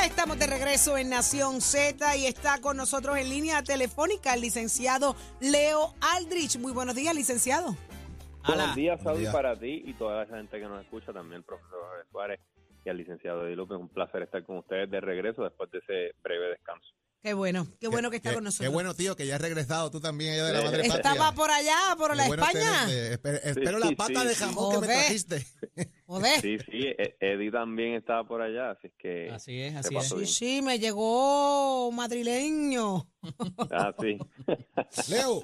Ya estamos de regreso en Nación Z y está con nosotros en línea telefónica el licenciado Leo Aldrich. Muy buenos días, licenciado. Buenos días, Saudi, para ti y toda esa gente que nos escucha, también el profesor Jorge Suárez y al licenciado Eddie López. Un placer estar con ustedes de regreso después de ese breve descanso. Qué bueno, qué bueno que está Qué- con nosotros. Qué bueno, tío, que ya has regresado tú también allá de la Sí. madre patria. Estaba por allá, por Qué la bueno España. tenerte. Espe- espero Sí, la pata sí, de sí. jamón que me trajiste. Joder. Sí, sí, E- Eddie también estaba por allá, así que... Así es, así pasó Sí, bien. sí, me llegó madrileño. Ah, sí. Leo,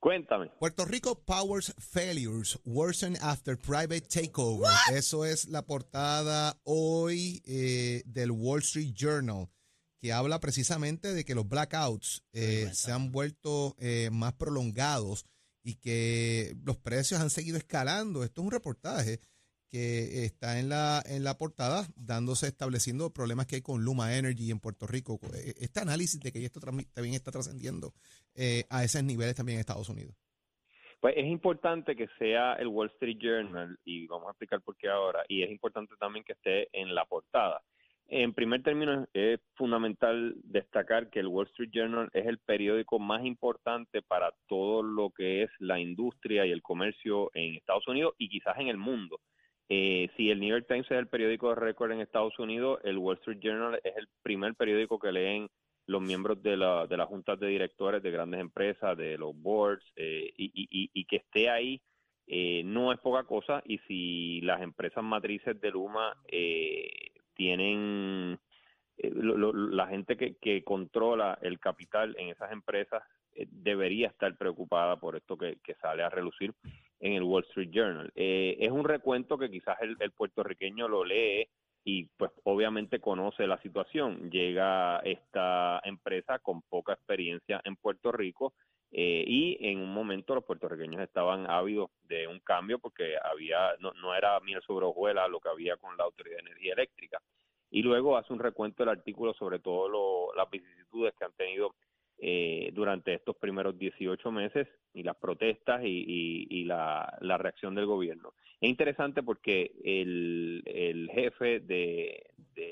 Cuéntame. Puerto Rico Powers Failures Worsen After Private Takeover. Eso es la portada hoy eh, del Wall Street Journal, que habla precisamente de que los blackouts eh, se han vuelto eh, más prolongados y que los precios han seguido escalando. Esto es un reportaje que está en la, en la portada, dándose, estableciendo problemas que hay con Luma Energy en Puerto Rico. Eh, Este análisis de que esto también está trascendiendo eh, a esos niveles también en Estados Unidos. Pues es importante que sea el Wall Street Journal, y vamos a explicar por qué ahora, y es importante también que esté en la portada. En primer término, es fundamental destacar que el Wall Street Journal es el periódico más importante para todo lo que es la industria y el comercio en Estados Unidos y quizás en el mundo. Eh, si el New York Times es el periódico de récord en Estados Unidos, el Wall Street Journal es el primer periódico que leen los miembros de, la, de las juntas de directores de grandes empresas, de los boards, eh, y, que esté ahí eh, no es poca cosa. Y si las empresas matrices de Luma eh, tienen eh, lo- lo- la gente que, que controla el capital en esas empresas eh, debería estar preocupada por esto que, sale a relucir en el Wall Street Journal. Eh, es un recuento que quizás el, el puertorriqueño lo lee y pues obviamente conoce la situación. Llega esta empresa con poca experiencia en Puerto Rico eh, y en un momento los puertorriqueños estaban ávidos de un cambio porque había no, no era miel sobre hojuelas lo que había con la Autoridad de Energía Eléctrica. Y luego hace un recuento del artículo sobre todo lo- las vicisitudes que han tenido eh, durante estos primeros 18 meses y las protestas y, y- y la, la reacción del gobierno. Es interesante porque el, el jefe de,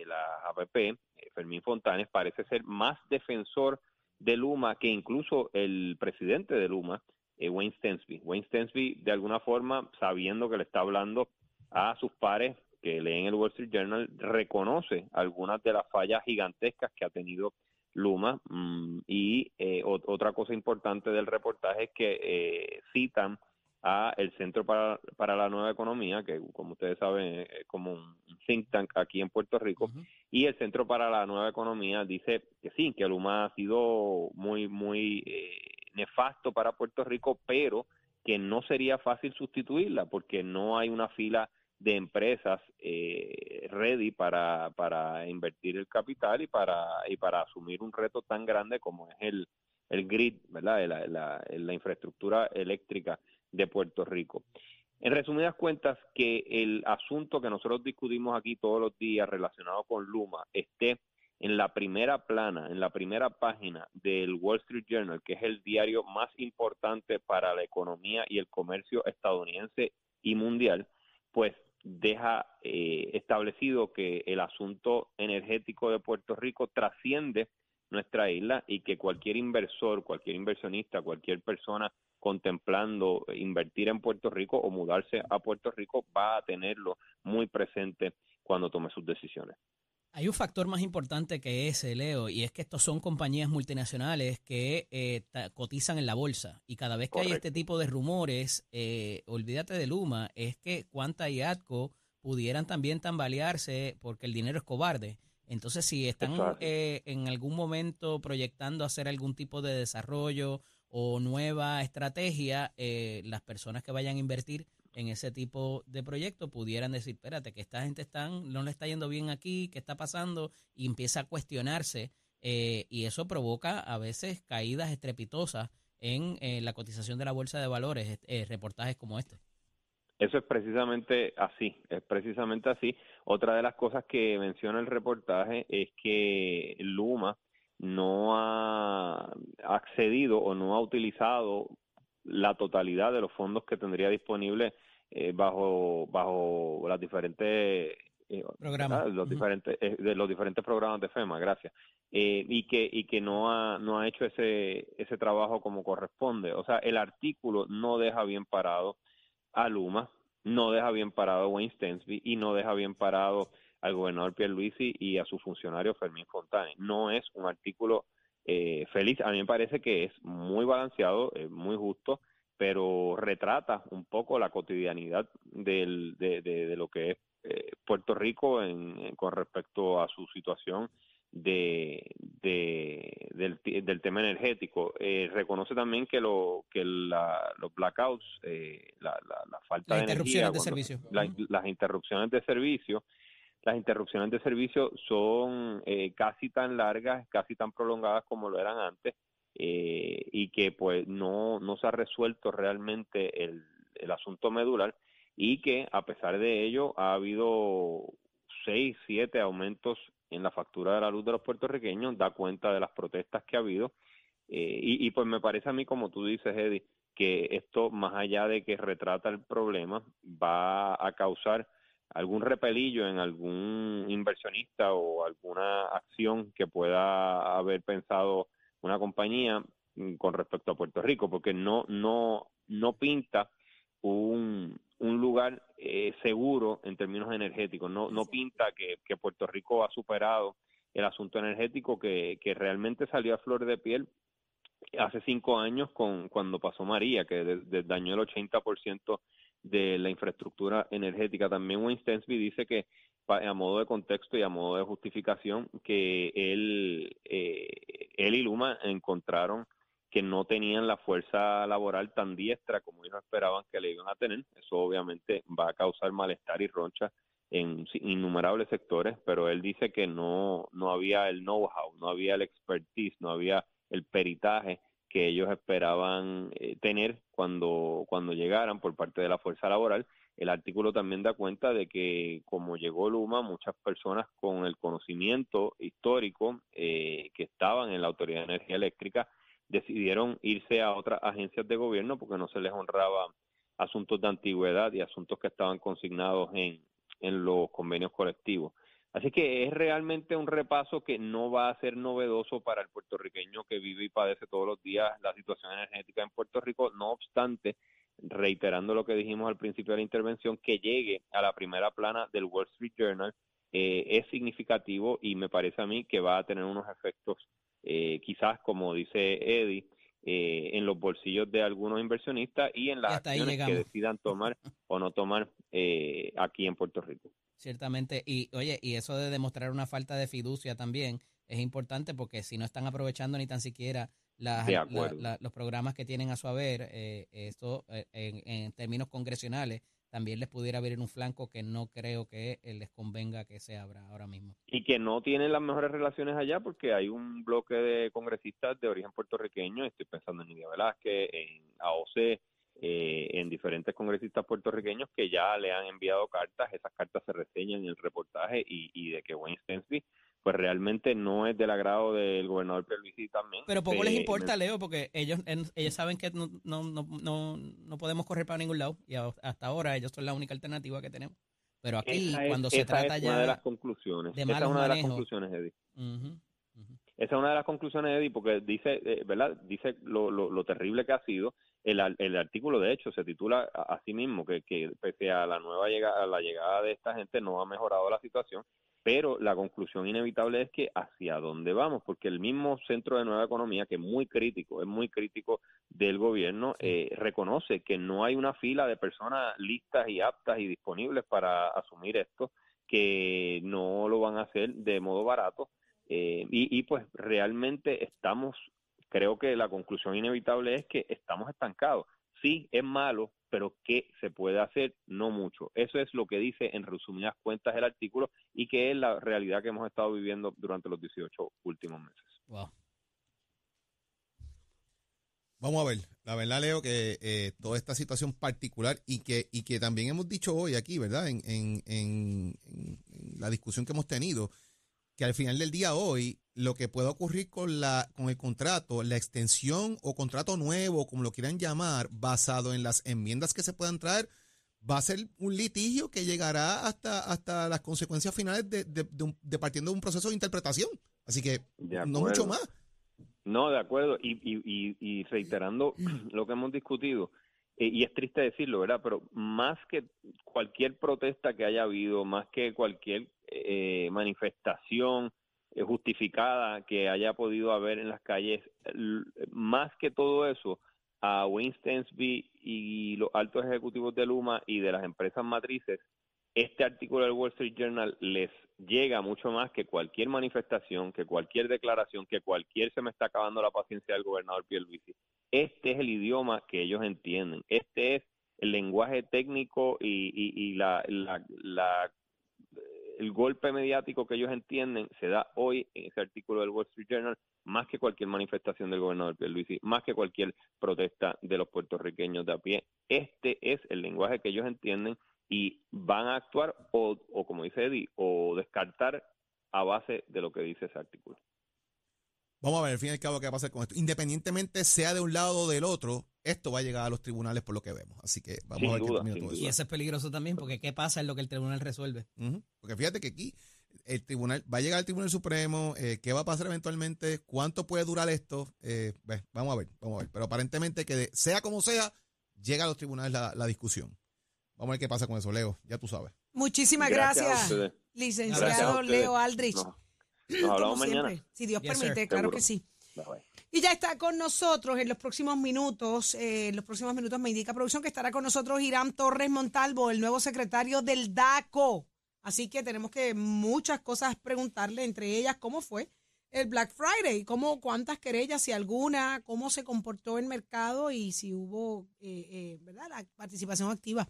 la APP, Fermín Fontanes, parece ser más defensor de Luma que incluso el presidente de Luma, eh, Wayne Stensby. Wayne Stensby, de alguna forma, sabiendo que le está hablando a sus pares que leen el Wall Street Journal, reconoce algunas de las fallas gigantescas que ha tenido Luma. mm, y eh, ot- otra cosa importante del reportaje es que eh, citan a el Centro para, para la Nueva Economía, que como ustedes saben es como un think tank aquí en Puerto Rico, y el Centro para la Nueva Economía dice que sí, que Luma ha sido muy, muy eh, nefasto para Puerto Rico, pero que no sería fácil sustituirla porque no hay una fila de empresas eh, ready para, para invertir el capital y para, y para asumir un reto tan grande como es el, el grid, ¿verdad? La, la- la infraestructura eléctrica de Puerto Rico. En resumidas cuentas, que el asunto que nosotros discutimos aquí todos los días relacionado con Luma esté en la primera plana, en la primera página del Wall Street Journal, que es el diario más importante para la economía y el comercio estadounidense y mundial, pues deja eh, establecido que el asunto energético de Puerto Rico trasciende nuestra isla y que cualquier inversor, cualquier inversionista, cualquier persona contemplando invertir en Puerto Rico o mudarse a Puerto Rico va a tenerlo muy presente cuando tome sus decisiones. Hay un factor más importante que ese, Leo, y es que estos son compañías multinacionales que eh, cotizan en la bolsa. Y cada vez que hay este tipo de rumores, eh, olvídate de Luma, es que Quanta y Atco pudieran también tambalearse porque el dinero es cobarde. Entonces, si están eh, en algún momento proyectando hacer algún tipo de desarrollo o nueva estrategia, eh, las personas que vayan a invertir en ese tipo de proyecto pudieran decir, espérate, que esta gente están, no le está yendo bien aquí, ¿qué está pasando? Y empieza a cuestionarse eh, y eso provoca a veces caídas estrepitosas en eh, la cotización de la bolsa de valores, eh, reportajes como este. Eso es precisamente así, es precisamente así. Otra de las cosas que menciona el reportaje es que Luma no ha accedido o no ha utilizado la totalidad de los fondos que tendría disponible eh, bajo bajo las diferentes eh, los diferentes de los diferentes programas de FEMA, gracias, y que y que no ha no ha hecho ese ese trabajo como corresponde. O sea, el artículo no deja bien parado a Luma, no deja bien parado a Wayne Stensby y no deja bien parado al gobernador Pierluisi y a su funcionario Fermín Fontane. No es un artículo eh, feliz. A mí me parece que es muy balanceado, muy justo, pero retrata un poco la cotidianidad del, de, de, lo que es eh, Puerto Rico en, con respecto a su situación de, de del, del, tema energético. Eh, reconoce también que lo que la, los blackouts, eh, la, la, falta de energía, de servicio. las interrupciones de servicio las interrupciones de servicio son eh, casi tan largas, casi tan prolongadas como lo eran antes eh, y que pues no, no se ha resuelto realmente el, el asunto medular y que a pesar de ello ha habido seis, siete aumentos en la factura de la luz de los puertorriqueños, da cuenta de las protestas que ha habido eh, y, y pues me parece a mí, como tú dices, Eddie, que esto, más allá de que retrata el problema, va a causar algún repelillo en algún inversionista o alguna acción que pueda haber pensado una compañía mm, con respecto a Puerto Rico, porque no no no pinta un, un lugar eh, seguro en términos energéticos, no no pinta que, que Puerto Rico ha superado el asunto energético que, que realmente salió a flor de piel hace cinco años con cuando pasó María, que dañó el 80% de la infraestructura energética. También Wayne Stensby dice que, a modo de contexto y a modo de justificación, que él, eh, él y Luma encontraron que no tenían la fuerza laboral tan diestra como ellos esperaban que le iban a tener. Eso obviamente va a causar malestar y roncha en innumerables sectores, pero él dice que no, no había el know-how, no había el expertise, no había el peritaje que ellos esperaban eh, tener cuando, cuando llegaran por parte de la fuerza laboral. El artículo también da cuenta de que como llegó Luma, muchas personas con el conocimiento histórico eh, que estaban en la Autoridad de Energía Eléctrica decidieron irse a otras agencias de gobierno porque no se les honraba asuntos de antigüedad y asuntos que estaban consignados en, en los convenios colectivos. Así que es realmente un repaso que no va a ser novedoso para el puertorriqueño que vive y padece todos los días la situación energética en Puerto Rico. No obstante, reiterando lo que dijimos al principio de la intervención, que llegue a la primera plana del Wall Street Journal eh, es significativo y me parece a mí que va a tener unos efectos, eh, quizás como dice Eddie, eh, en los bolsillos de algunos inversionistas y en las acciones que decidan tomar o no tomar aquí en Puerto Rico. Ciertamente, y oye, y eso de demostrar una falta de fiducia también es importante porque si no están aprovechando ni tan siquiera los programas que tienen a su haber, eh, esto eh, en, términos congresionales también les pudiera abrir un flanco que no creo que eh, les convenga que se abra ahora mismo. Y que no tienen las mejores relaciones allá porque hay un bloque de congresistas de origen puertorriqueño, estoy pensando en Nidia Velázquez, en AOC, eh, en diferentes congresistas puertorriqueños que ya le han enviado cartas, esas cartas se reseñan en el reportaje y, de que Wayne Stensby pues realmente no es del agrado del gobernador Pierluisi también. Pero poco les importa, Leo, porque ellos ellos saben que no, no, no, no, podemos correr para ningún lado y hasta ahora ellos son la única alternativa que tenemos. Pero aquí, cuando se trata ya una de las conclusiones. esa es una de las conclusiones, Eddie. Esa es una de las conclusiones, Eddie, porque dice, eh, ¿verdad? Dice lo, lo, lo terrible que ha sido el, el artículo, de hecho, se titula a, sí mismo que, que pese a la nueva llegada, a la llegada de esta gente no ha mejorado la situación, pero la conclusión inevitable es que hacia dónde vamos, porque el mismo Centro de Nueva Economía, que es muy crítico, es muy crítico del gobierno, eh, reconoce que no hay una fila de personas listas y aptas y disponibles para asumir esto, que no lo van a hacer de modo barato. Eh, y, y pues realmente estamos creo que la conclusión inevitable es que estamos estancados. Sí, es malo, pero ¿qué se puede hacer? No mucho. Eso es lo que dice en resumidas cuentas el artículo y que es la realidad que hemos estado viviendo durante los 18 últimos meses. Wow. Vamos a ver, la verdad Leo que eh, toda esta situación particular y que, y que también hemos dicho hoy aquí, ¿verdad? En, en, en la discusión que hemos tenido, que al final del día hoy lo que pueda ocurrir con, la, con el contrato, la extensión o contrato nuevo, como lo quieran llamar, basado en las enmiendas que se puedan traer, va a ser un litigio que llegará hasta, hasta las consecuencias finales de, de, de un- de partiendo de un proceso de interpretación. Así que no mucho más. No, de acuerdo. Y, y, y, y reiterando lo que hemos discutido, eh, y es triste decirlo, ¿verdad? Pero más que cualquier protesta que haya habido, más que cualquier eh, manifestación eh, justificada que haya podido haber en las calles, más que todo eso, a Stensby y los altos ejecutivos de Luma y de las empresas matrices, este artículo del Wall Street Journal les llega mucho más que cualquier manifestación, que cualquier declaración, que cualquier se me está acabando la paciencia del gobernador Pierluisi. Este es el idioma que ellos entienden. Este es el lenguaje técnico y, la- el golpe mediático que ellos entienden se da hoy en ese artículo del Wall Street Journal más que cualquier manifestación del gobernador Pierluisi, más que cualquier protesta de los puertorriqueños de a pie. Este es el lenguaje que ellos entienden y van a actuar o, o como dice Eddie, o descartar a base de lo que dice ese artículo. Vamos a ver, al fin y al cabo, qué va a pasar con esto. Independientemente sea de un lado o del otro, esto va a llegar a los tribunales por lo que vemos. Así que vamos Sin a ver qué duda, termina todo duda. eso. Y eso es peligroso también, porque ¿qué pasa en lo que el tribunal resuelve? Porque fíjate que aquí el tribunal va a llegar al Tribunal Supremo, eh, qué va a pasar eventualmente, cuánto puede durar esto, eh, vamos a ver, vamos a ver. Pero aparentemente que de- sea como sea, llega a los tribunales la, la discusión. Vamos a ver qué pasa con eso, Leo, ya tú sabes. Muchísimas Gracias licenciado Gracias. Leo Aldrich. Nos Como hablamos siempre, mañana. Si Dios Yes, sir. permite, claro Seguro. que sí. Bye, bye. Y ya está con nosotros en los próximos minutos, eh, en los próximos minutos me indica producción que estará con nosotros Irán Torres Montalvo, el nuevo secretario del DACO. Así que tenemos que muchas cosas preguntarle, entre ellas cómo fue el Black Friday, cómo, cuántas querellas, si alguna, cómo se comportó el mercado y si hubo, eh, eh, ¿verdad? La participación activa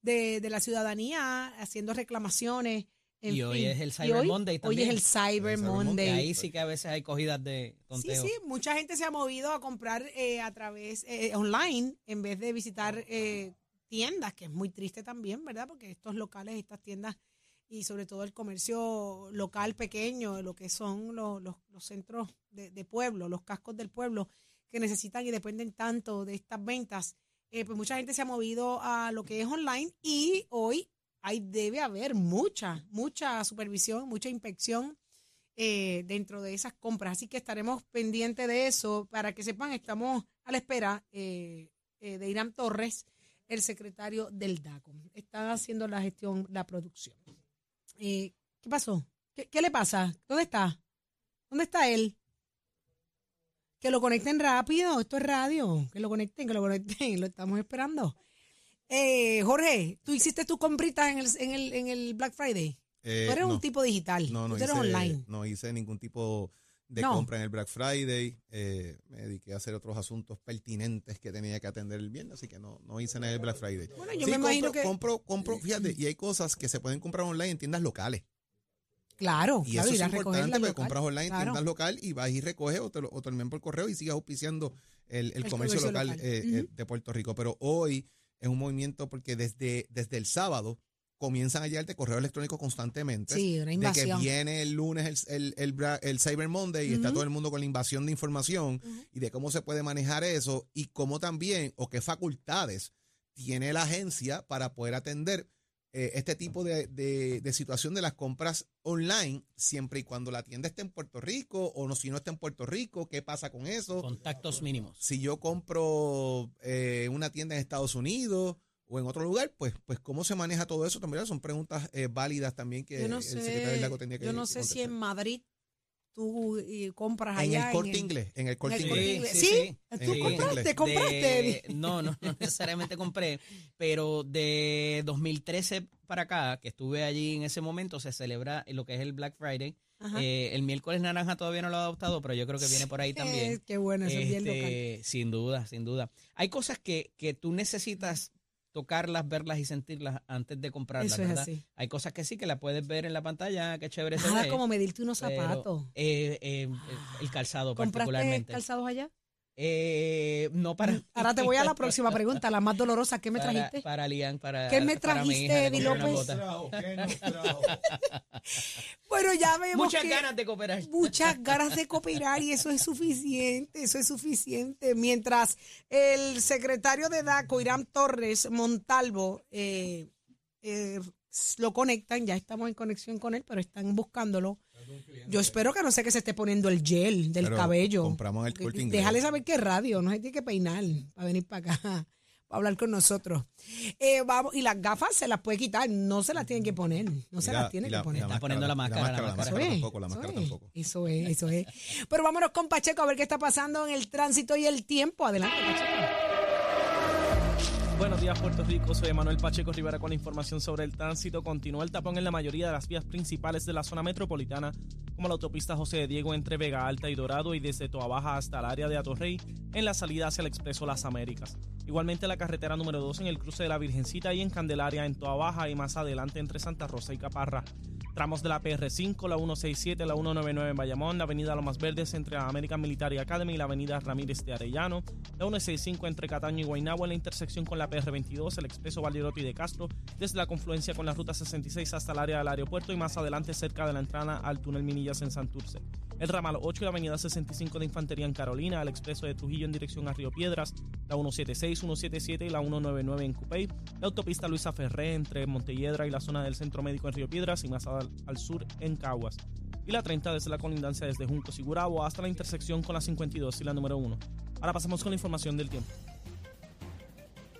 de, de la ciudadanía haciendo reclamaciones. En Y hoy fin. es el Cyber hoy- Monday Hoy también. es el Cyber El Cyber Monday. Ahí sí que a veces hay cogidas de Sí, sí, mucha gente se ha movido a comprar eh, a través eh, online en vez de visitar eh, tiendas, que es muy triste también, ¿verdad? Porque estos locales, estas tiendas y sobre todo el comercio local pequeño, lo que son los, los- los centros de, de pueblo, los cascos del pueblo, que necesitan y dependen tanto de estas ventas, eh, pues mucha gente se ha movido a lo que es online y hoy hay, debe haber mucha, mucha supervisión, mucha inspección eh, dentro de esas compras. Así que estaremos pendientes de eso. Para que sepan, estamos a la espera eh, eh, de Irán Torres, el secretario del DACO. Está haciendo la gestión, la producción. Eh, ¿Qué pasó? ¿Qué, qué le pasa? ¿Dónde está? ¿Dónde está él? Que lo conecten rápido, esto es radio. Que lo conecten, que lo conecten, lo estamos esperando. Eh, Jorge, tú hiciste tus compritas en el, en el, en el Black Friday. Eh, tú eres no, un tipo digital. no, no tú eres hice, online. no hice ningún tipo de No. compra en el Black Friday. eh, me dediqué a hacer otros asuntos pertinentes que tenía que atender el viernes, así que no, no hice nada en el Black Friday. Bueno, yo Sí, me imagino que. compro, compro, fíjate, y hay cosas que se pueden comprar online en tiendas locales. Claro, Y claro, eso es importante porque local. compras online en Claro. tiendas local y vas y recoges o te lo, o te lo envían por correo y sigues auspiciando el, el El comercio, comercio local, local. eh, eh, de Puerto Rico. Pero hoy es un movimiento porque desde, desde el sábado comienzan a llegarte correos electrónicos constantemente. Sí, una De que invasión. viene el lunes el, el, el, Cyber Monday y está todo el mundo con la invasión de información y de cómo se puede manejar eso y cómo también o qué facultades tiene la agencia para poder atender eh, este tipo de, de- de situación de las compras online, siempre y cuando la tienda esté en Puerto Rico o no, si no está en Puerto Rico, ¿qué pasa con eso? Contactos mínimos. Si yo compro eh, una tienda en Estados Unidos o en otro lugar, pues, pues cómo se maneja todo eso también son preguntas eh, válidas también que Yo no el secretario sé, Lago tendría que yo no sé si en Madrid tú compras en allá. el corte inglés, en el corte el inglés. Corte Inglés. ¿Sí? ¿Tú compraste? ¿Compraste? De- no, no, no necesariamente compré, pero de 2013 para acá, que estuve allí en ese momento, se celebra lo que es el Black Friday. Eh, el miércoles naranja todavía no lo he adoptado, pero yo creo que viene por ahí también. Eh, qué bueno, eso es bien local. Este, sin duda, sin duda. Hay cosas que, que tú necesitas tocarlas, verlas y sentirlas antes de comprarlas, Eso es ¿verdad? así. Hay cosas que sí, que las puedes ver en la pantalla, qué chévere se ve. como medirte unos pero, zapatos. eh, eh, el calzado ¿Compraste particularmente. calzados allá? Eh, no para. Ahora te voy a la próxima pregunta, la más dolorosa. ¿Qué me para- trajiste? Para Lian, para. ¿Qué me trajiste, Eddie unas López? Bueno, ya vemos Muchas que ganas de cooperar. muchas ganas de cooperar y eso es suficiente, eso es suficiente. Mientras el secretario de DACO, Irán Torres Montalvo, eh, eh, lo conectan, ya estamos en conexión con él, pero están buscándolo. Yo espero que no sé que se esté poniendo el gel del Pero cabello. compramos el Corte Inglés. Déjale saber es radio, no se tiene que peinar para venir para acá, para hablar con nosotros. Eh, vamos, y las gafas se las puede quitar, no se las tienen que poner, no se la- las tienen la- que poner. Está poniendo la máscara, la La máscara. máscara Eso es, tampoco, la eso máscara es, tampoco. Eso es, eso es. Pero vámonos con Pacheco a ver qué está pasando en el tránsito y el tiempo. Adelante, Pacheco. Buenos días, Puerto Rico. Soy Manuel Pacheco Rivera con la información sobre el tránsito. Continúa el tapón en la mayoría de las vías principales de la zona metropolitana, como la autopista José de Diego entre Vega Alta y Dorado y desde Toa Baja hasta el área de Atorrey en la salida hacia el Expreso Las Américas. Igualmente la carretera número 2 en el cruce de la Virgencita y en Candelaria en Toa Baja y más adelante entre Santa Rosa y Caparra. Tramos de la PR5, la 167, la 199 en Bayamón, la avenida Lomas Verdes entre la American Military Academy y la avenida Ramírez de Arellano, la 165 entre Cataño y Guaynabo en la intersección con la PR22, el expreso Valderotti de Castro, desde la confluencia con la ruta 66 hasta el área del aeropuerto y más adelante cerca de la entrada al túnel Minillas en Santurce. El ramal 8 y la avenida 65 de Infantería en Carolina, el expreso de Trujillo en dirección a Río Piedras, la 176, 177 y la 199 en Cupey, la autopista Luisa Ferré entre Montelledra y la zona del Centro Médico en Río Piedras y más al, al sur en Caguas. Y la 30 desde la colindancia desde Juncos y Gurabo hasta la intersección con la 52 y la número 1. Ahora pasamos con la información del tiempo.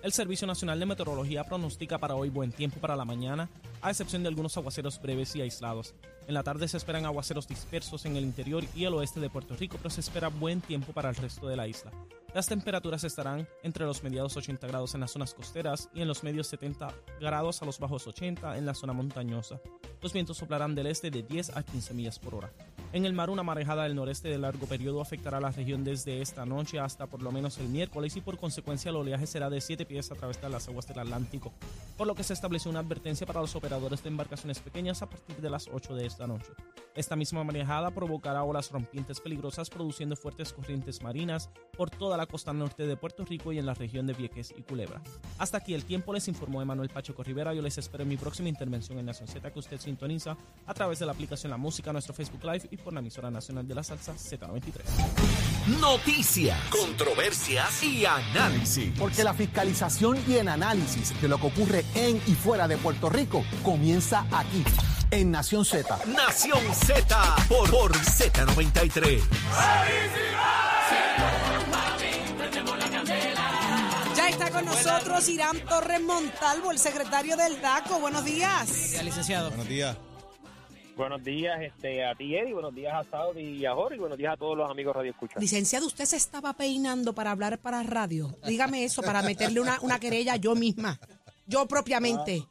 El Servicio Nacional de Meteorología pronostica para hoy buen tiempo para la mañana, a excepción de algunos aguaceros breves y aislados. En la tarde se esperan aguaceros dispersos en el interior y el oeste de Puerto Rico, pero se espera buen tiempo para el resto de la isla. Las temperaturas estarán entre los mediados 80 grados en las zonas costeras y en los medios 70 grados a los bajos 80 en la zona montañosa. Los vientos soplarán del este de 10 a 15 millas por hora. En el mar, una marejada del noreste de largo periodo afectará a la región desde esta noche hasta por lo menos el miércoles y por consecuencia el oleaje será de 7 pies a través de las aguas del Atlántico, por lo que se estableció una advertencia para los operadores de embarcaciones pequeñas a partir de las 8 de esta noche. Esta misma marejada provocará olas rompientes peligrosas produciendo fuertes corrientes marinas por toda la costa norte de Puerto Rico y en la región de Vieques y Culebra. Hasta aquí el tiempo les informó Emanuel Pacheco Rivera. Yo les espero en mi próxima intervención en Nación Z que usted sintoniza a través de la aplicación La Música, nuestro Facebook Live y por la emisora nacional de la salsa Z93. Noticias, controversias y análisis. Porque la fiscalización y el análisis de lo que ocurre en y fuera de Puerto Rico comienza aquí, en Nación Z. Nación Z por, por Z93. Ya está con nosotros Irán Torres Montalvo, el secretario del DACO. Buenos días. Ya, licenciado. Buenos días. Buenos días este, a ti, Eddie. Buenos días a Saudi y a Jorge. Y buenos días a todos los amigos Radio Escucha. Licenciado, usted se estaba peinando para hablar para radio. Dígame eso, para meterle una, una querella yo misma. Yo propiamente.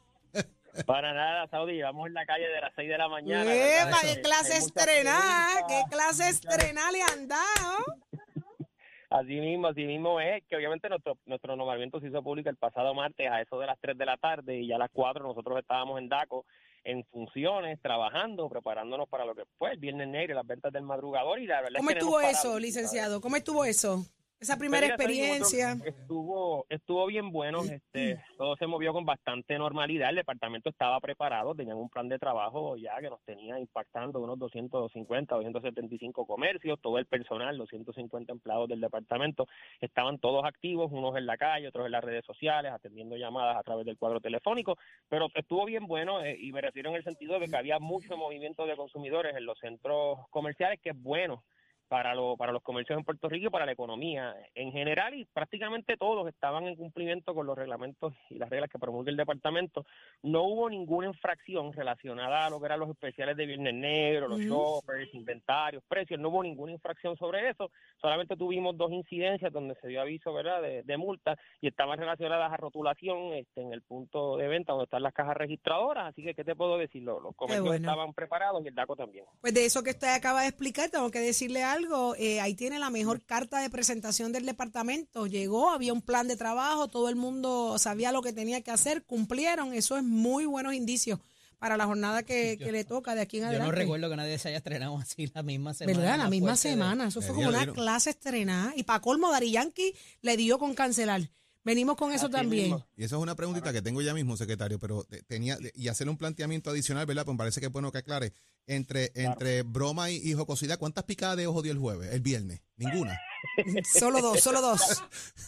Para nada, Saudi. Vamos en la calle de las 6 de la mañana. ¡Epa! ¡Qué clase preguntas. ¡Qué clase estrenada le han dado! Así mismo, así mismo es que obviamente nuestro nuestro nombramiento se hizo público el pasado martes a eso de las 3 de la tarde y ya a las 4 nosotros estábamos en DACO en funciones, trabajando, preparándonos para lo que fue el Viernes Negro las ventas del madrugador y la verdad es ¿Cómo que no estuvo eso, licenciado? ¿Cómo estuvo eso? Esa primera mira, experiencia. Estuvo, estuvo bien bueno, este, todo se movió con bastante normalidad, el departamento estaba preparado, tenían un plan de trabajo ya que nos tenía impactando unos 250, 275 comercios, todo el personal, los 150 empleados del departamento, estaban todos activos, unos en la calle, otros en las redes sociales, atendiendo llamadas a través del cuadro telefónico, pero estuvo bien bueno eh, y me refiero en el sentido de que había mucho movimiento de consumidores en los centros comerciales, que es bueno para, lo- para los comercios en Puerto Rico y para la economía en general y prácticamente todos estaban en cumplimiento con los reglamentos y las reglas que promulga el departamento. No hubo ninguna infracción relacionada a lo que eran los especiales de Viernes Negro, los Ujú. shoppers, inventarios, precios, no hubo ninguna infracción sobre eso. Solamente tuvimos dos incidencias donde se dio aviso verdad de, de multa y estaban relacionadas a rotulación este, en el punto de venta donde están las cajas registradoras. Así que, ¿qué te puedo decir? Los, los comercios bueno. estaban preparados y el DACO también. Pues de eso que usted acaba de explicar, tengo que decirle algo. Eh, ahí tiene la mejor carta de presentación del departamento. Llegó, había un plan de trabajo, todo el mundo sabía lo que tenía que hacer, cumplieron. Eso es muy buenos indicios para la jornada que, que le toca de aquí en Yo adelante. no recuerdo que nadie se haya estrenado así la misma semana. ¿Verdad? La más misma de- semana. Eso fue como una clase estrenada. Y para colmo, Dari Yankee le dio con cancelar. Venimos con eso también. mismo. Y esa es una preguntita que tengo ya mismo, secretario, pero te- tenía y hacerle un planteamiento adicional, ¿verdad? Pues me parece que es bueno que aclare. Entre, entre broma y, y jocosidad, ¿cuántas picadas de ojo dio el jueves, el viernes? Ninguna. Solo dos, solo dos.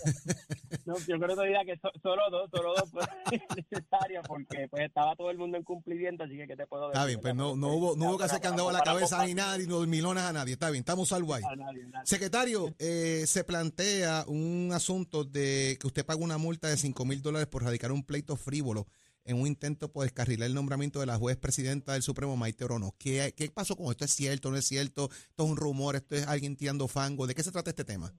No, yo creo que diría que so- solo dos, solo dos fue necesaria porque pues estaba todo el mundo en cumplimiento, así que ¿qué te puedo decir? Está bien, pues no, no hubo, no hubo que hacer candado a la cabeza ni nada, ni dormilonas a nadie. Está bien, estamos salvos ahí. a nadie, nadie. Secretario, eh, se plantea un asunto de que usted paga una multa de 5 mil dólares por radicar un pleito frívolo en un intento por descarrilar el nombramiento de la juez presidenta del Supremo, Maite Orono. ¿Qué, ¿Qué pasó con esto? ¿Es cierto? ¿No es cierto? ¿Esto es un rumor? ¿Esto es alguien tirando fango? ¿De qué se trata este tema?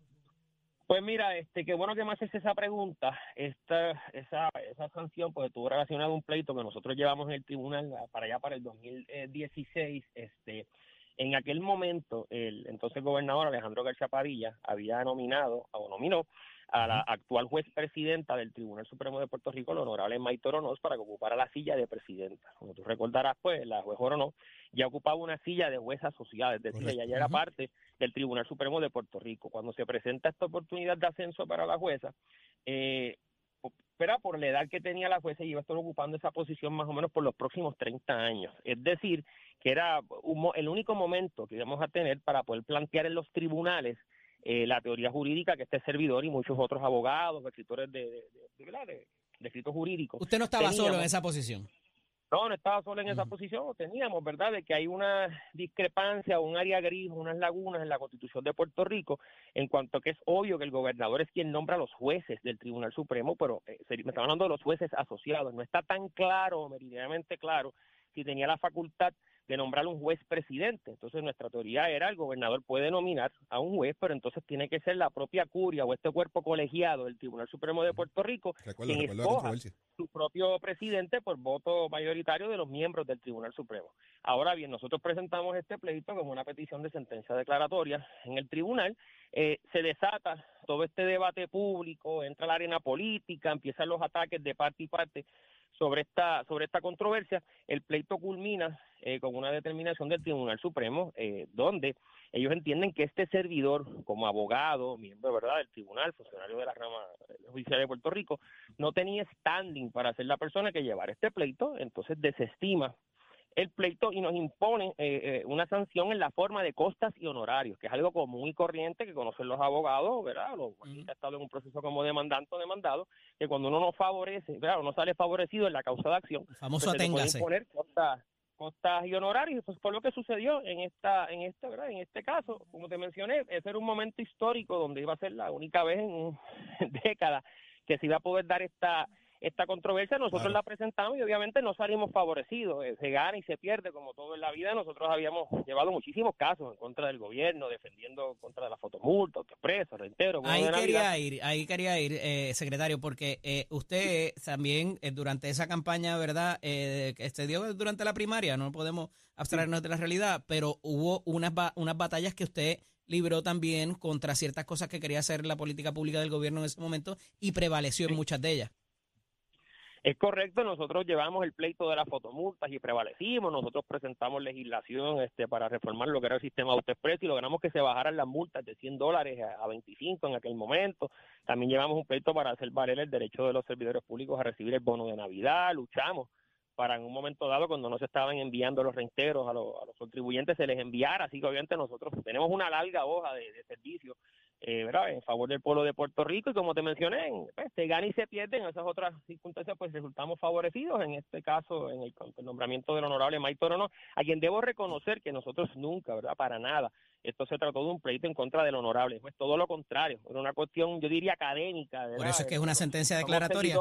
Pues mira, este, qué bueno que me haces esa pregunta. Esta, esa, esa sanción, pues estuvo relacionada a un pleito que nosotros llevamos en el tribunal para allá para el 2016. Este, en aquel momento, el entonces gobernador Alejandro García Padilla había nominado o nominó a la actual juez presidenta del Tribunal Supremo de Puerto Rico, la honorable Maite Oronoz, para que ocupara la silla de presidenta. Como tú recordarás, pues la juez Oronoz ya ocupaba una silla de juez asociada, es decir, Correcto. ella ya era parte del Tribunal Supremo de Puerto Rico. Cuando se presenta esta oportunidad de ascenso para la jueza, eh, pero por la edad que tenía la jueza, iba a estar ocupando esa posición más o menos por los próximos 30 años. Es decir, que era un el único momento que íbamos a tener para poder plantear en los tribunales eh, la teoría jurídica que este servidor y muchos otros abogados, escritores de, de, de- escritos jurídicos. Usted no estaba solo en esa posición. No, no estaba solo en esa posición, teníamos, ¿verdad?, de que hay una discrepancia, un área gris, unas lagunas en la Constitución de Puerto Rico, en cuanto a que es obvio que el gobernador es quien nombra a los jueces del Tribunal Supremo, pero eh, me estaba hablando de los jueces asociados, no está tan claro, meridianamente claro, si tenía la facultad de nombrar un juez presidente. Entonces nuestra teoría era el gobernador puede nominar a un juez, pero entonces tiene que ser la propia curia o este cuerpo colegiado del Tribunal Supremo de Puerto Rico Recuerdo, quien recuerdo escoja su propio presidente por voto mayoritario de los miembros del Tribunal Supremo. Ahora bien, nosotros presentamos este pleito como una petición de sentencia declaratoria en el tribunal. eh, se desata todo este debate público, entra la arena política, empiezan los ataques de parte y parte sobre esta sobre esta controversia. El pleito culmina eh, con una determinación del Tribunal Supremo, eh, donde ellos entienden que este servidor, como abogado, miembro verdad del tribunal, funcionario de la rama eh, judicial de Puerto Rico, no tenía standing para ser la persona que llevara este pleito, entonces desestima el pleito y nos impone eh, eh, una sanción en la forma de costas y honorarios, que es algo común y corriente que conocen los abogados, ¿verdad? Los que ha estado en un proceso como demandante o demandado, que cuando uno no favorece, ¿verdad? Uno sale favorecido en la causa de acción, El famoso pues se le puede imponer costas, costas y honorarios. Eso fue lo que sucedió en esta, en este, ¿verdad? En este caso, como te mencioné, ese era un momento histórico donde iba a ser la única vez en décadas que se iba a poder dar esta esta controversia nosotros Claro. la presentamos y obviamente no salimos favorecidos, Eh, se gana y se pierde como todo en la vida, nosotros habíamos llevado muchísimos casos en contra del gobierno, defendiendo contra de la fotomulta, autoexpreso, reitero, Ahí quería ir, ahí quería ir, eh, secretario, porque eh, usted también eh, durante esa campaña, ¿verdad? Eh, que se dio durante la primaria, no podemos abstraernos de la realidad, pero hubo unas, ba- unas batallas que usted libró también contra ciertas cosas que quería hacer la política pública del gobierno en ese momento y prevaleció en muchas de ellas. Es correcto, nosotros llevamos el pleito de las fotomultas y prevalecimos, nosotros presentamos legislación este para reformar lo que era el sistema autoexpreso y logramos que se bajaran las multas de 100 dólares a, a 25 en aquel momento. También llevamos un pleito para hacer valer el derecho de los servidores públicos a recibir el bono de Navidad, luchamos para en un momento dado cuando no se estaban enviando los reintegros a, los- a los contribuyentes se les enviara, así que obviamente nosotros tenemos una larga hoja de, de servicio eh, ¿verdad? en favor del pueblo de Puerto Rico y como te mencioné, en- pues, se gana y se pierde, en esas otras circunstancias pues resultamos favorecidos, en este caso en el, el nombramiento del honorable Mike Torono, a quien debo reconocer que nosotros nunca, ¿verdad? Para nada, esto se trató de un pleito en contra del honorable, pues todo lo contrario, era una cuestión, yo diría, académica. Por ¿verdad? eso es que es una sentencia declaratoria.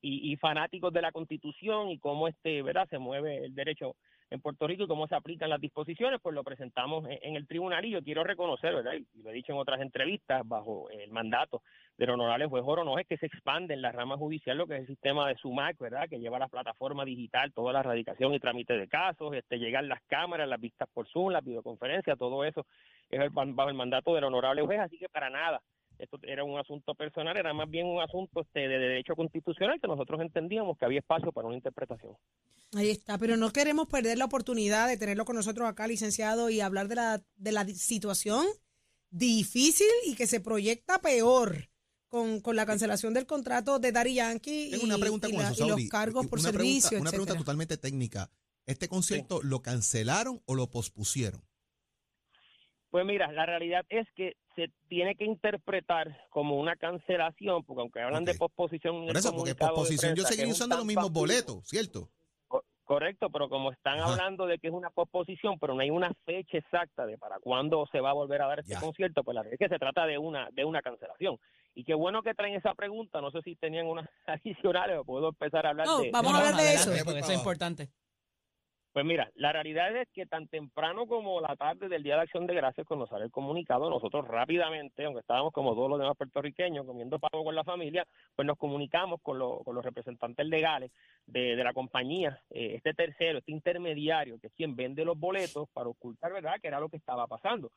Y, y fanáticos de la Constitución y cómo este, ¿verdad? Se mueve el derecho en Puerto Rico y cómo se aplican las disposiciones, pues lo presentamos en, el tribunal y yo quiero reconocer, ¿verdad? Y lo he dicho en otras entrevistas, bajo el mandato del honorable juez Oro, es que se expande en la rama judicial lo que es el sistema de SUMAC, ¿verdad? Que lleva la plataforma digital, toda la radicación y trámite de casos, este, llegan las cámaras, las vistas por Zoom, las videoconferencias, todo eso es el- bajo el mandato del honorable juez, así que para nada esto era un asunto personal, era más bien un asunto este, de derecho constitucional que nosotros entendíamos que había espacio para una interpretación. Ahí está, pero no queremos perder la oportunidad de tenerlo con nosotros acá, licenciado, y hablar de la, de la situación difícil y que se proyecta peor con, con la cancelación del contrato de Daddy Yankee Tengo y, una pregunta y con la- eso, y los cargos por una servicio, Pregunta, una pregunta totalmente técnica. ¿Este concierto lo cancelaron o lo pospusieron? Pues mira, la realidad es que se tiene que interpretar como una cancelación, porque aunque hablan de posposición Por eso, porque posposición yo un usando los mismos pasivo, boletos, ¿cierto? co- Correcto, pero como están Ajá. hablando de que es una posposición, pero no hay una fecha exacta de para cuándo se va a volver a dar este Ya. concierto, pues la verdad es que se trata de una de una cancelación. Y qué bueno que traen esa pregunta, no sé si tenían unas adicionales o puedo empezar a hablar No, de... vamos No, a hablar de eso. porque eso es importante. Pues mira, la realidad es que tan temprano como la tarde del Día de Acción de Gracias, cuando sale el comunicado, nosotros rápidamente, aunque estábamos como todos los demás puertorriqueños comiendo pavo con la familia, pues nos comunicamos con, lo- con los representantes legales de, de la compañía, eh, este tercero, este intermediario, que es quien vende los boletos para ocultar, ¿verdad?, que era lo que estaba pasando.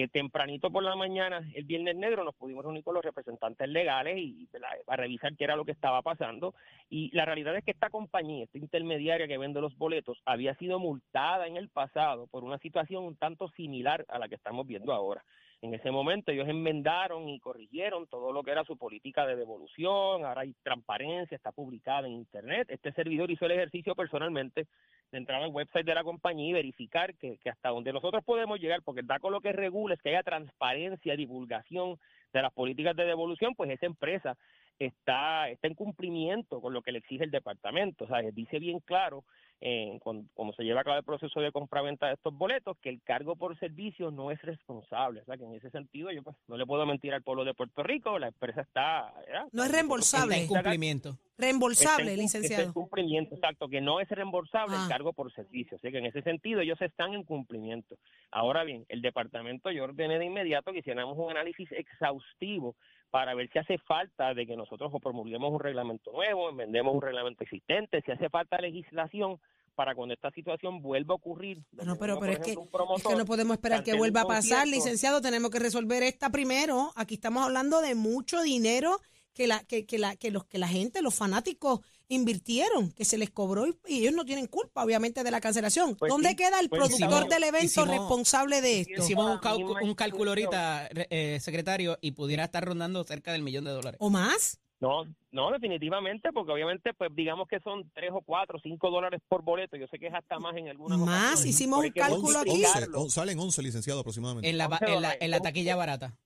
Eh, tempranito por la mañana, el Viernes Negro, nos pudimos reunir con los representantes legales y a revisar qué era lo que estaba pasando. Y la realidad es que esta compañía, esta intermediaria que vende los boletos, había sido multada en el pasado por una situación un tanto similar a la que estamos viendo ahora. En ese momento ellos enmendaron y corrigieron todo lo que era su política de devolución, ahora hay transparencia, está publicada en Internet. Este servidor hizo el ejercicio personalmente de entrar al website de la compañía y verificar que, que hasta donde nosotros podemos llegar, porque el DACO lo que regula es que haya transparencia, divulgación de las políticas de devolución, pues esa empresa está, está en cumplimiento con lo que le exige el departamento. O sea, dice bien claro, eh, con- como se lleva a cabo el proceso de compraventa de estos boletos, que el cargo por servicio no es responsable. O sea, que en ese sentido yo pues no le puedo mentir al pueblo de Puerto Rico, la empresa está... ¿verdad? No es Está reembolsable. en cumplimiento. Reembolsable, Está en cum- está licenciado. en cumplimiento, exacto, que no es reembolsable Ah. el cargo por servicio. Así que en ese sentido ellos están en cumplimiento. Ahora bien, el departamento yo ordené de inmediato que hiciéramos un análisis exhaustivo para ver si hace falta de que nosotros promulguemos un reglamento nuevo, enmendemos un reglamento existente, si hace falta legislación para cuando esta situación vuelva a ocurrir. Bueno, donde pero, uno, pero es que, es que no podemos esperar que vuelva a pasar, licenciado. Tenemos que resolver esta primero. Aquí estamos hablando de mucho dinero que la que, que la que los que la gente, los fanáticos invirtieron, que se les cobró y, y ellos no tienen culpa, obviamente, de la cancelación. Pues ¿Dónde sí, queda el pues productor hicimos- del evento hicimos- responsable de esto? Hicimos un, misma un cálculo ahorita, eh, secretario, y pudiera estar rondando cerca del millón de dólares. ¿O más? No, no, definitivamente, porque obviamente, pues digamos que son tres o cuatro, cinco dólares por boleto. Yo sé que es hasta más en algunas Más, ocasiones, hicimos un cálculo aquí. multiplicarlo. 11, salen 11 licenciados aproximadamente. En la, en la, en la taquilla barata.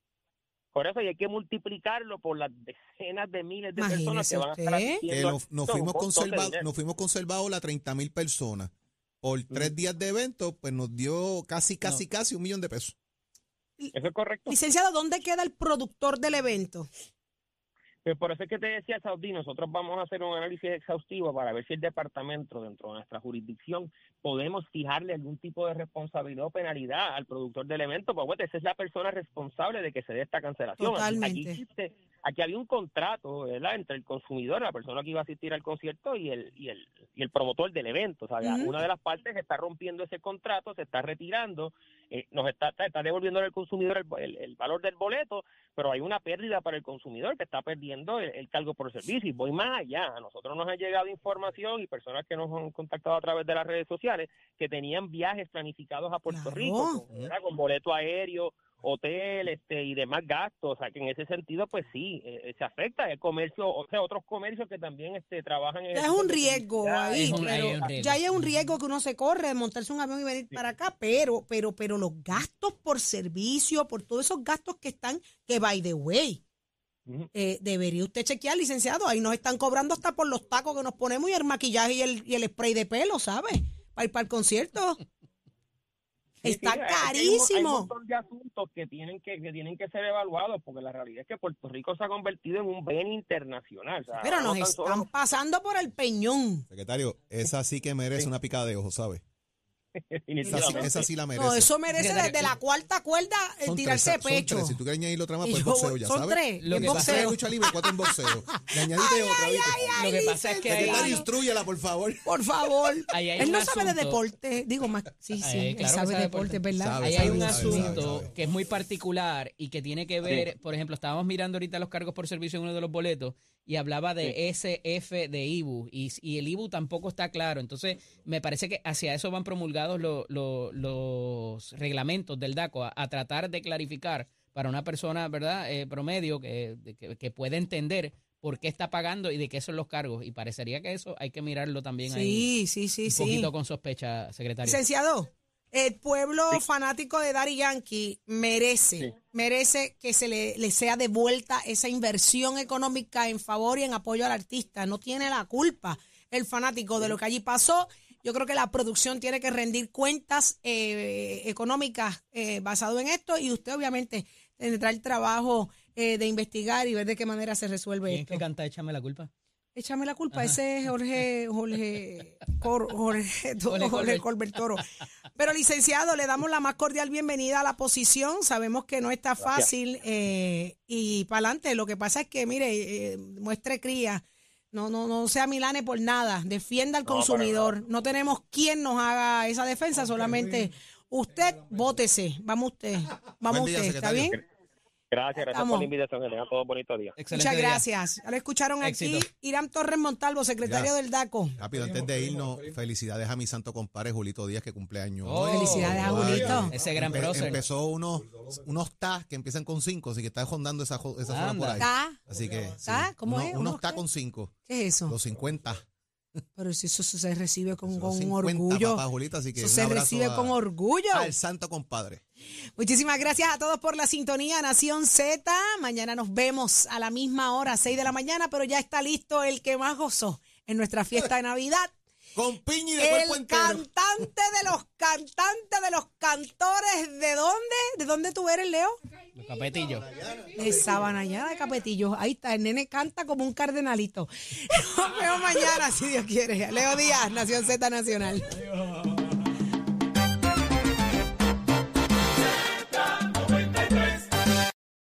Por eso y hay que multiplicarlo por las decenas de miles de Imagínese personas que van a estar asistiendo. a nos, fuimos conservados, nos fuimos conservados las 30 mil personas. Por tres días de evento, pues nos dio casi, casi, casi un millón de pesos. Eso es correcto. Licenciado, ¿dónde queda el productor del evento? Pues por eso es que te decía, Saudí, nosotros vamos a hacer un análisis exhaustivo para ver si el departamento, dentro de nuestra jurisdicción, podemos fijarle algún tipo de responsabilidad o penalidad al productor del evento, porque bueno, esa es la persona responsable de que se dé esta cancelación. Aquí, Totalmente. existe- aquí había un contrato, ¿verdad?, entre el consumidor, la persona que iba a asistir al concierto y el, y el, y el promotor del evento. O sea, una de las partes está rompiendo ese contrato, se está retirando, eh, nos está, está, está devolviendo al consumidor el, el- el valor del boleto, pero hay una pérdida para el consumidor que está perdiendo el, el cargo por servicio. Y voy más allá. A nosotros nos ha llegado información y personas que nos han contactado a través de las redes sociales que tenían viajes planificados a Puerto Claro. Rico, con boleto aéreo, hotel este y demás gastos. O sea, que en ese sentido, pues sí, eh, se afecta el comercio, o sea, otros comercios que también este, trabajan en... Ya es un riesgo ahí, Es un- pero hay un riesgo. ya hay un riesgo que uno se corre de montarse un avión y venir para acá, pero, pero, pero los gastos por servicio, por todos esos gastos que están, que by the way, eh, debería usted chequear, licenciado, ahí nos están cobrando hasta por los tacos que nos ponemos y el maquillaje y el, y el spray de pelo, ¿sabe? Para ir para el concierto. Sí, Está sí, hay- hay un- Hay carísimo. un montón de asuntos que tienen que, que tienen que ser evaluados porque la realidad es que Puerto Rico se ha convertido en un bien internacional. o sea, Pero no nos solo- están pasando por el peñón. Secretario, esa sí que merece una picada de ojo, ¿sabe? Esa, sí- definitivamente. esa sí la merece. No, eso merece desde la cuarta cuerda Son tirarse de tres, son pecho. tres. Si tú quieres añadir otra más, pues yo- boxeo, ya son sabes. tres, Lo en que pasa boxeo. lucha libre, cuatro en boxeo. Le añadiste otra, ¿viste? Lo que pasa es que Secretario, instrúyela, por favor. Por favor. Ahí hay Él no sabe de deporte. Digo, más, sí, sí, Ahí, él sabe sabe de deporte. deporte, ¿verdad? Sabe, Ahí sabe, hay un asunto sabe. que es muy particular y que tiene que ver, por ejemplo, estábamos mirando ahorita los cargos por servicio en uno de los boletos y hablaba de SF de IBU y, y el IBU tampoco está claro. Entonces, me parece que hacia eso van promulgados lo- lo- los reglamentos del DACO, a, a tratar de clarificar para una persona, ¿verdad?, eh, promedio que, que, que pueda entender por qué está pagando y de qué son los cargos. Y parecería que eso hay que mirarlo también ahí Sí, sí, sí, un sí. poquito con sospecha, secretario. Licenciado, el pueblo fanático de Daddy Yankee merece, Sí. merece que se le, le sea devuelta esa inversión económica en favor y en apoyo al artista. No tiene la culpa el fanático de lo que allí pasó. Yo creo que la producción tiene que rendir cuentas eh, económicas eh, basado en esto y usted obviamente tendrá el trabajo eh, de investigar y ver de qué manera se resuelve ¿Quién es esto. que canta Échame la culpa? Échame la culpa, ese es Jorge, Jorge, Cor- Jorge, Jorge Jorge Colbert. Colbert Toro. Pero licenciado, le damos la más cordial bienvenida a la posición. Sabemos que no está fácil eh, y para adelante. Lo que pasa es que, mire, eh, muestre cría. No, no, no sea Milane por nada. Defienda al No, consumidor. No tenemos quien nos haga esa defensa, solamente usted, vótese. Vamos usted. Vamos día, usted. ¿Está bien? Gracias, gracias Estamos. por la invitación. Que tengan todos días. Excelente Muchas día. gracias. Ya lo escucharon Éxito. aquí. Irán Torres Montalvo, secretario Ya. del DACO. Rápido, antes de irnos, felicidades a mi santo compadre Julito Díaz, que cumpleaños. Oh. Felicidades a Julito. Ese gran empe- prócer. Empezó unos, unos tas que empiezan con cinco, así que está rondando esa, esa zona por ahí. ¿Está? Así que. sí. ¿Ta? ¿Cómo Uno- es? Unos ¿Unos tas qué? con cinco. ¿Qué es eso? Los 50. Pero si eso, se recibe con, con 50, orgullo. papá Julito, así que Eso un se recibe a- con orgullo. Al santo compadre. Muchísimas gracias a todos por la sintonía Nación Z. Mañana nos vemos a la misma hora, 6 de la mañana, pero ya está listo el que más gozó en nuestra fiesta de Navidad. Con piña y de cuerpo El entero. cantante de los cantantes de los cantores. ¿De dónde? ¿De dónde tú eres, Leo? Los capetillos. De Sabanayana de Capetillo. Ahí está, el nene canta como un cardenalito. Nos vemos mañana, si Dios quiere. Leo Díaz, Nación Z Nacional.